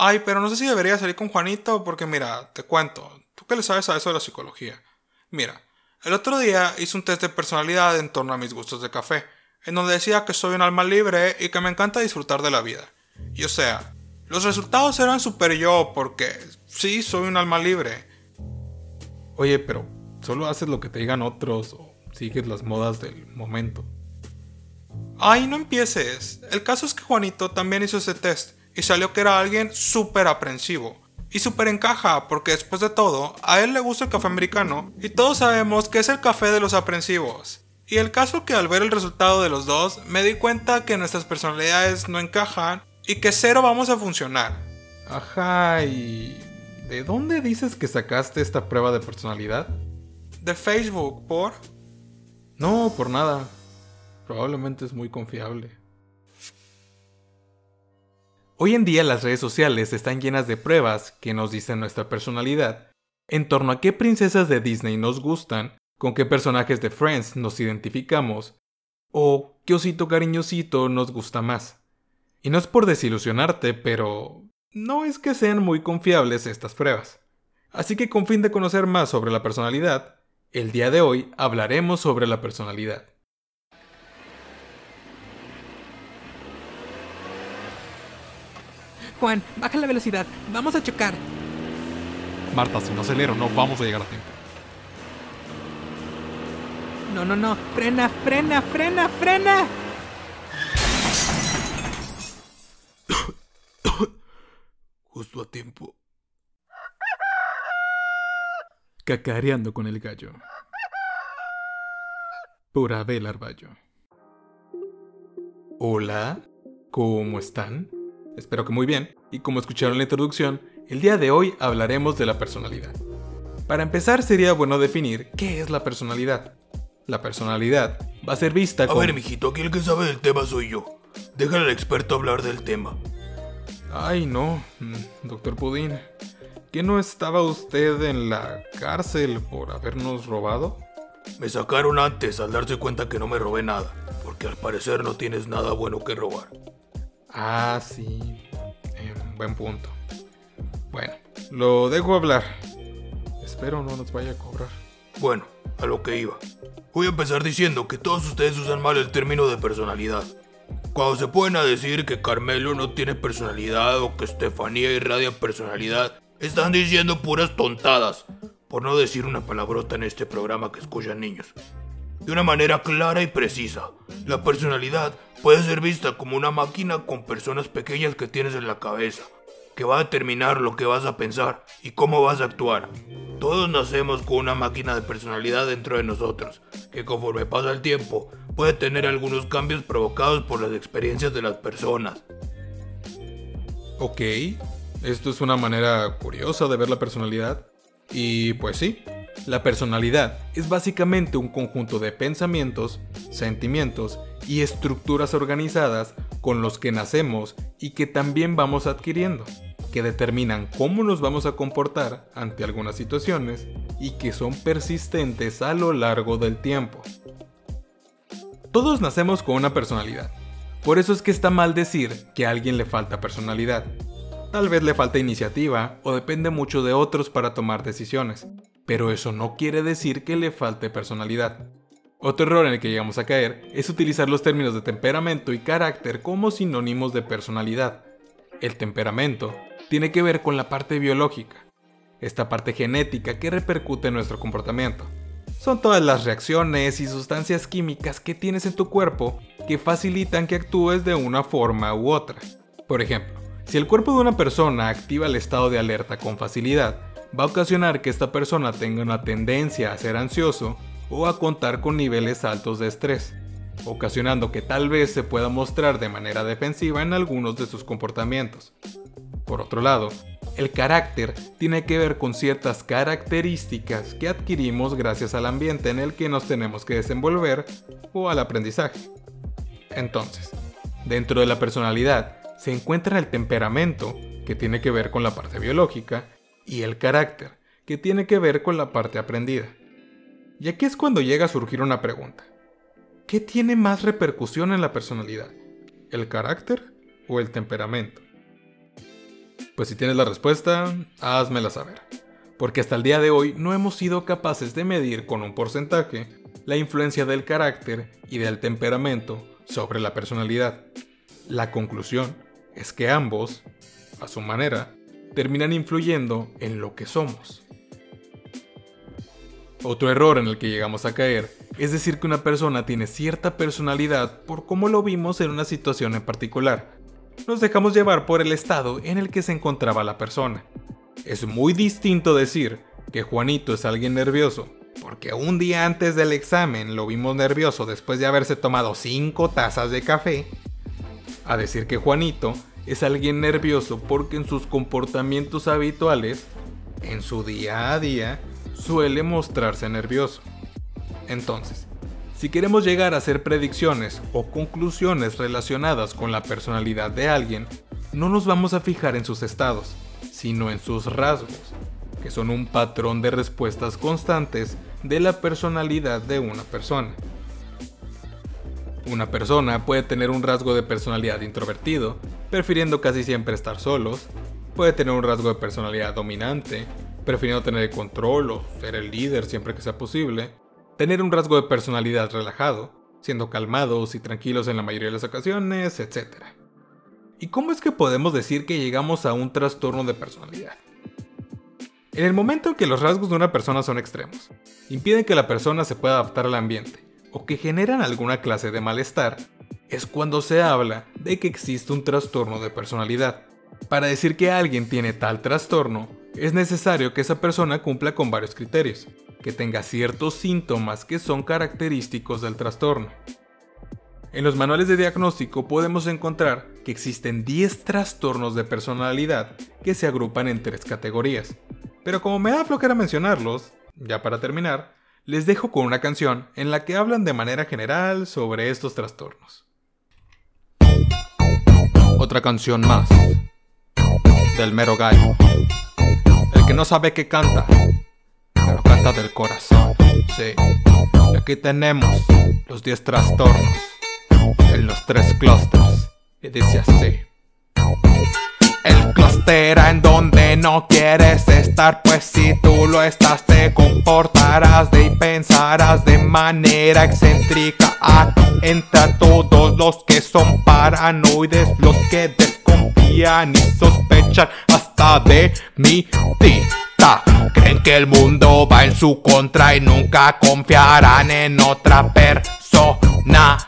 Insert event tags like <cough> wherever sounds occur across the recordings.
Ay, pero no sé si debería salir con Juanito porque mira, te cuento, tú qué le sabes a eso de la psicología. Mira, el otro día hice un test de personalidad en torno a mis gustos de café, en donde decía que soy un alma libre y que me encanta disfrutar de la vida. Y o sea, los resultados eran super yo porque sí, soy un alma libre. Oye, pero solo haces lo que te digan otros o sigues las modas del momento. Ay, no empieces. El caso es que Juanito también hizo ese test y salió que era alguien súper aprensivo. Y súper encaja, porque después de todo, a él le gusta el café americano y todos sabemos que es el café de los aprensivos. Y el caso que al ver el resultado de los dos, me di cuenta que nuestras personalidades no encajan y que cero vamos a funcionar. Ajá, ¿y de dónde dices que sacaste esta prueba de personalidad? De Facebook, ¿por? No, por nada. Probablemente es muy confiable. Hoy en día las redes sociales están llenas de pruebas que nos dicen nuestra personalidad en torno a qué princesas de Disney nos gustan, con qué personajes de Friends nos identificamos o qué osito cariñosito nos gusta más. Y no es por desilusionarte, pero no es que sean muy confiables estas pruebas. Así que con fin de conocer más sobre la personalidad, el día de hoy hablaremos sobre la personalidad. Juan, baja la velocidad. Vamos a chocar. Marta, si no acelero, no vamos a llegar a tiempo. No, no, no. Frena, frena, frena, frena. <coughs> Justo a tiempo. Cacareando con el gallo. Por Abel Arballo. Hola, ¿cómo están? Espero que muy bien, y como escucharon en la introducción, el día de hoy hablaremos de la personalidad. Para empezar sería bueno definir qué es la personalidad. La personalidad va a ser vista como... A ver, mijito, aquí el que sabe del tema soy yo. Déjale al experto hablar del tema. Ay, no, mm, doctor Pudín. ¿Que no estaba usted en la cárcel por habernos robado? Me sacaron antes al darse cuenta que no me robé nada, porque al parecer no tienes nada bueno que robar. Ah, sí. Eh, buen punto. Bueno, lo dejo hablar. Espero no nos vaya a cobrar. Bueno, a lo que iba. Voy a empezar diciendo que todos ustedes usan mal el término de personalidad. Cuando se pueden a decir que Carmelo no tiene personalidad o que Estefanía irradia personalidad, están diciendo puras tontadas, por no decir una palabrota en este programa que escuchan niños de una manera clara y precisa. La personalidad puede ser vista como una máquina con personas pequeñas que tienes en la cabeza, que va a determinar lo que vas a pensar y cómo vas a actuar. Todos nacemos con una máquina de personalidad dentro de nosotros, que conforme pasa el tiempo puede tener algunos cambios provocados por las experiencias de las personas. Ok, esto es una manera curiosa de ver la personalidad. Y pues sí, la personalidad es básicamente un conjunto de pensamientos, sentimientos y estructuras organizadas con los que nacemos y que también vamos adquiriendo, que determinan cómo nos vamos a comportar ante algunas situaciones y que son persistentes a lo largo del tiempo. Todos nacemos con una personalidad, por eso es que está mal decir que a alguien le falta personalidad. Tal vez le falta iniciativa o depende mucho de otros para tomar decisiones, pero eso no quiere decir que le falte personalidad. Otro error en el que llegamos a caer es utilizar los términos de temperamento y carácter como sinónimos de personalidad. El temperamento tiene que ver con la parte biológica, esta parte genética que repercute en nuestro comportamiento. Son todas las reacciones y sustancias químicas que tienes en tu cuerpo que facilitan que actúes de una forma u otra. Por ejemplo, si el cuerpo de una persona activa el estado de alerta con facilidad, va a ocasionar que esta persona tenga una tendencia a ser ansioso o a contar con niveles altos de estrés, ocasionando que tal vez se pueda mostrar de manera defensiva en algunos de sus comportamientos. Por otro lado, el carácter tiene que ver con ciertas características que adquirimos gracias al ambiente en el que nos tenemos que desenvolver o al aprendizaje. Entonces, dentro de la personalidad se encuentra el temperamento, que tiene que ver con la parte biológica, y el carácter, que tiene que ver con la parte aprendida. Y aquí es cuando llega a surgir una pregunta. ¿Qué tiene más repercusión en la personalidad? ¿El carácter o el temperamento? Pues si tienes la respuesta, házmela saber. Porque hasta el día de hoy no hemos sido capaces de medir con un porcentaje la influencia del carácter y del temperamento sobre la personalidad. La conclusión es que ambos, a su manera, terminan influyendo en lo que somos. Otro error en el que llegamos a caer es decir que una persona tiene cierta personalidad por cómo lo vimos en una situación en particular. Nos dejamos llevar por el estado en el que se encontraba la persona. Es muy distinto decir que Juanito es alguien nervioso, porque un día antes del examen lo vimos nervioso después de haberse tomado 5 tazas de café, a decir que Juanito es alguien nervioso porque en sus comportamientos habituales, en su día a día, suele mostrarse nervioso. Entonces, si queremos llegar a hacer predicciones o conclusiones relacionadas con la personalidad de alguien, no nos vamos a fijar en sus estados, sino en sus rasgos, que son un patrón de respuestas constantes de la personalidad de una persona. Una persona puede tener un rasgo de personalidad introvertido, prefiriendo casi siempre estar solos, puede tener un rasgo de personalidad dominante, prefiriendo tener el control o ser el líder siempre que sea posible, tener un rasgo de personalidad relajado, siendo calmados y tranquilos en la mayoría de las ocasiones, etc. ¿Y cómo es que podemos decir que llegamos a un trastorno de personalidad? En el momento en que los rasgos de una persona son extremos, impiden que la persona se pueda adaptar al ambiente, o que generan alguna clase de malestar, es cuando se habla de que existe un trastorno de personalidad. Para decir que alguien tiene tal trastorno, es necesario que esa persona cumpla con varios criterios, que tenga ciertos síntomas que son característicos del trastorno. En los manuales de diagnóstico podemos encontrar que existen 10 trastornos de personalidad que se agrupan en tres categorías. Pero como me da flojera mencionarlos, ya para terminar, les dejo con una canción en la que hablan de manera general sobre estos trastornos. Otra canción más del mero gallo. El que no sabe qué canta, pero canta del corazón. Sí. Y aquí tenemos los 10 trastornos en los tres clusters. Y dice así. El cluster en donde no quieres estar, pues si tú lo estás te comportarás de y pensarás de manera excéntrica. Aquí entra todos los que son paranoides, los que desconfían y sospechan hasta de mi tita. Creen que el mundo va en su contra y nunca confiarán en otra persona.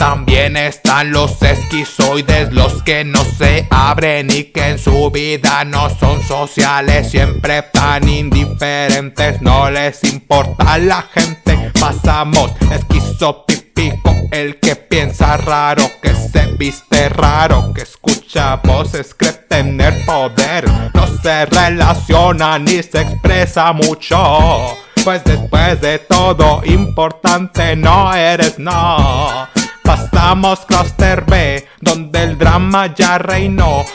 También están los esquizoides, los que no se abren y que en su vida no son sociales, siempre tan indiferentes, no les importa la gente. Pasamos esquizopipico, el que piensa raro, que se viste raro, que escucha voces, cree tener poder, no se relaciona ni se expresa mucho. Pues después de todo, importante no eres, no. Pasamos Cluster B, donde el drama ya reinó.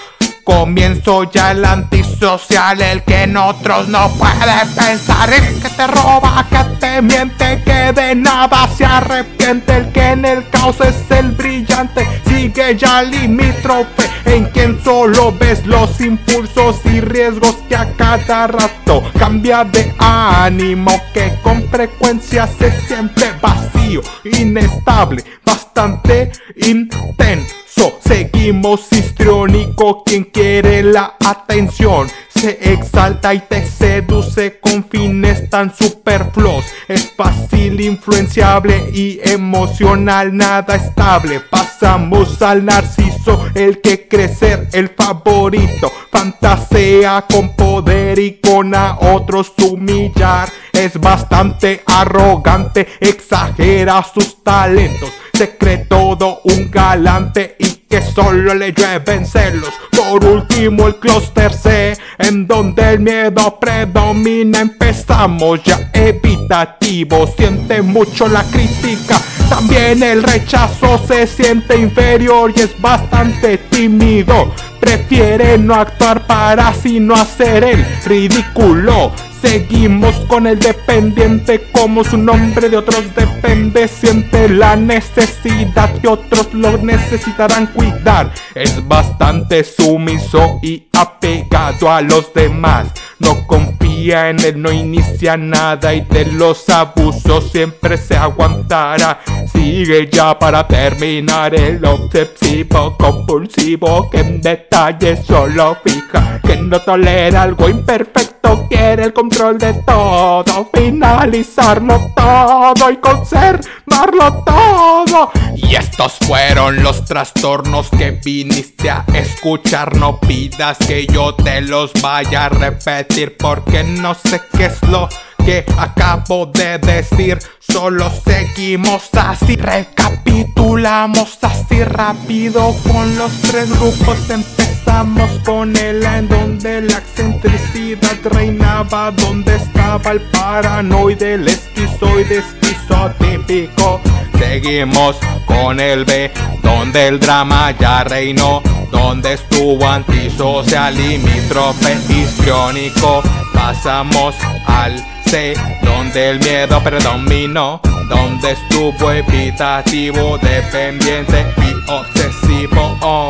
Comienzo ya el antisocial, el que en otros no puede pensar, el que te roba, que te miente, que de nada se arrepiente, el que en el caos es el brillante, sigue ya limítrofe, en quien solo ves los impulsos y riesgos que a cada rato cambia de ánimo, que con frecuencia se siente vacío, inestable, bastante intenso. Seguimos histriónico, quien quiere la atención se exalta y te seduce con fines tan superfluos. Es fácil, influenciable y emocional, nada estable. Pasamos al narciso, el que crecer, el favorito. Fantasea con poder y con a otros humillar. Es bastante arrogante, exagera sus talentos. Se cree todo un galante y que solo le llueven celos. Por último, el cluster C, en donde el miedo predomina. Empezamos ya evitativo, siente mucho la crítica También el rechazo se siente inferior y es bastante tímido. Prefiere no actuar para así no hacer el ridículo. Seguimos con el dependiente como su nombre de otros depende. Siente la necesidad que otros lo necesitarán cuidar. Es bastante sumiso y apegado a los demás. No confía en él, no inicia nada y de los abusos siempre se aguantará. Sigue ya para terminar el obsesivo compulsivo que en detalle solo fija que no tolera algo imperfecto, quiere el control de todo, finalizarlo todo y conservarlo todo. Y estos fueron los trastornos que viniste a escuchar. No pidas que yo te los vaya a repetir porque no sé qué es lo que acabo de decir. Solo seguimos así, recapitulamos así rápido con los tres grupos. Empezamos con el en donde la excentricidad reinaba, donde estaba el paranoide, el esquizoide, esquizotípico. Seguimos con el B, donde el drama ya reinó, donde estuvo antisocial, limítrofe, histriónico. Pasamos al C, donde el miedo predominó, donde estuvo evitativo, dependiente y obsesivo.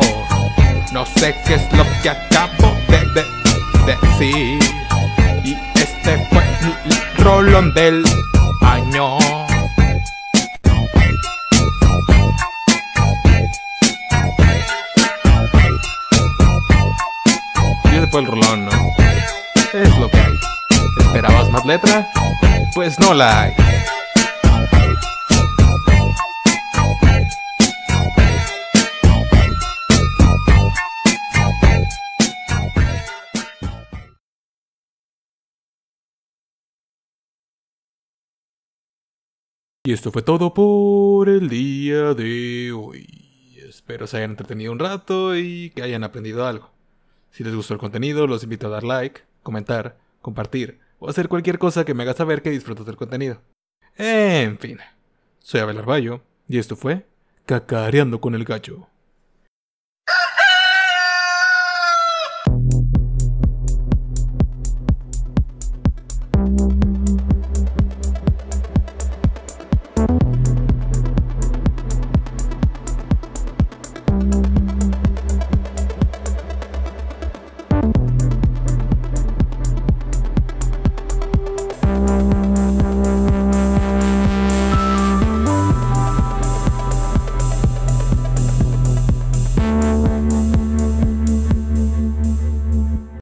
No sé qué es lo que acabo de, de- decir. Y este fue el rolón del año. El rolón, ¿no? Es lo que hay. ¿Esperabas más letra? Pues no la hay. Y esto fue todo por el día de hoy. Espero se hayan entretenido un rato y que hayan aprendido algo. Si les gustó el contenido, los invito a dar like, comentar, compartir o hacer cualquier cosa que me haga saber que disfrutas del contenido. En fin, soy Abel Arballo y esto fue Cacareando con el Gallo.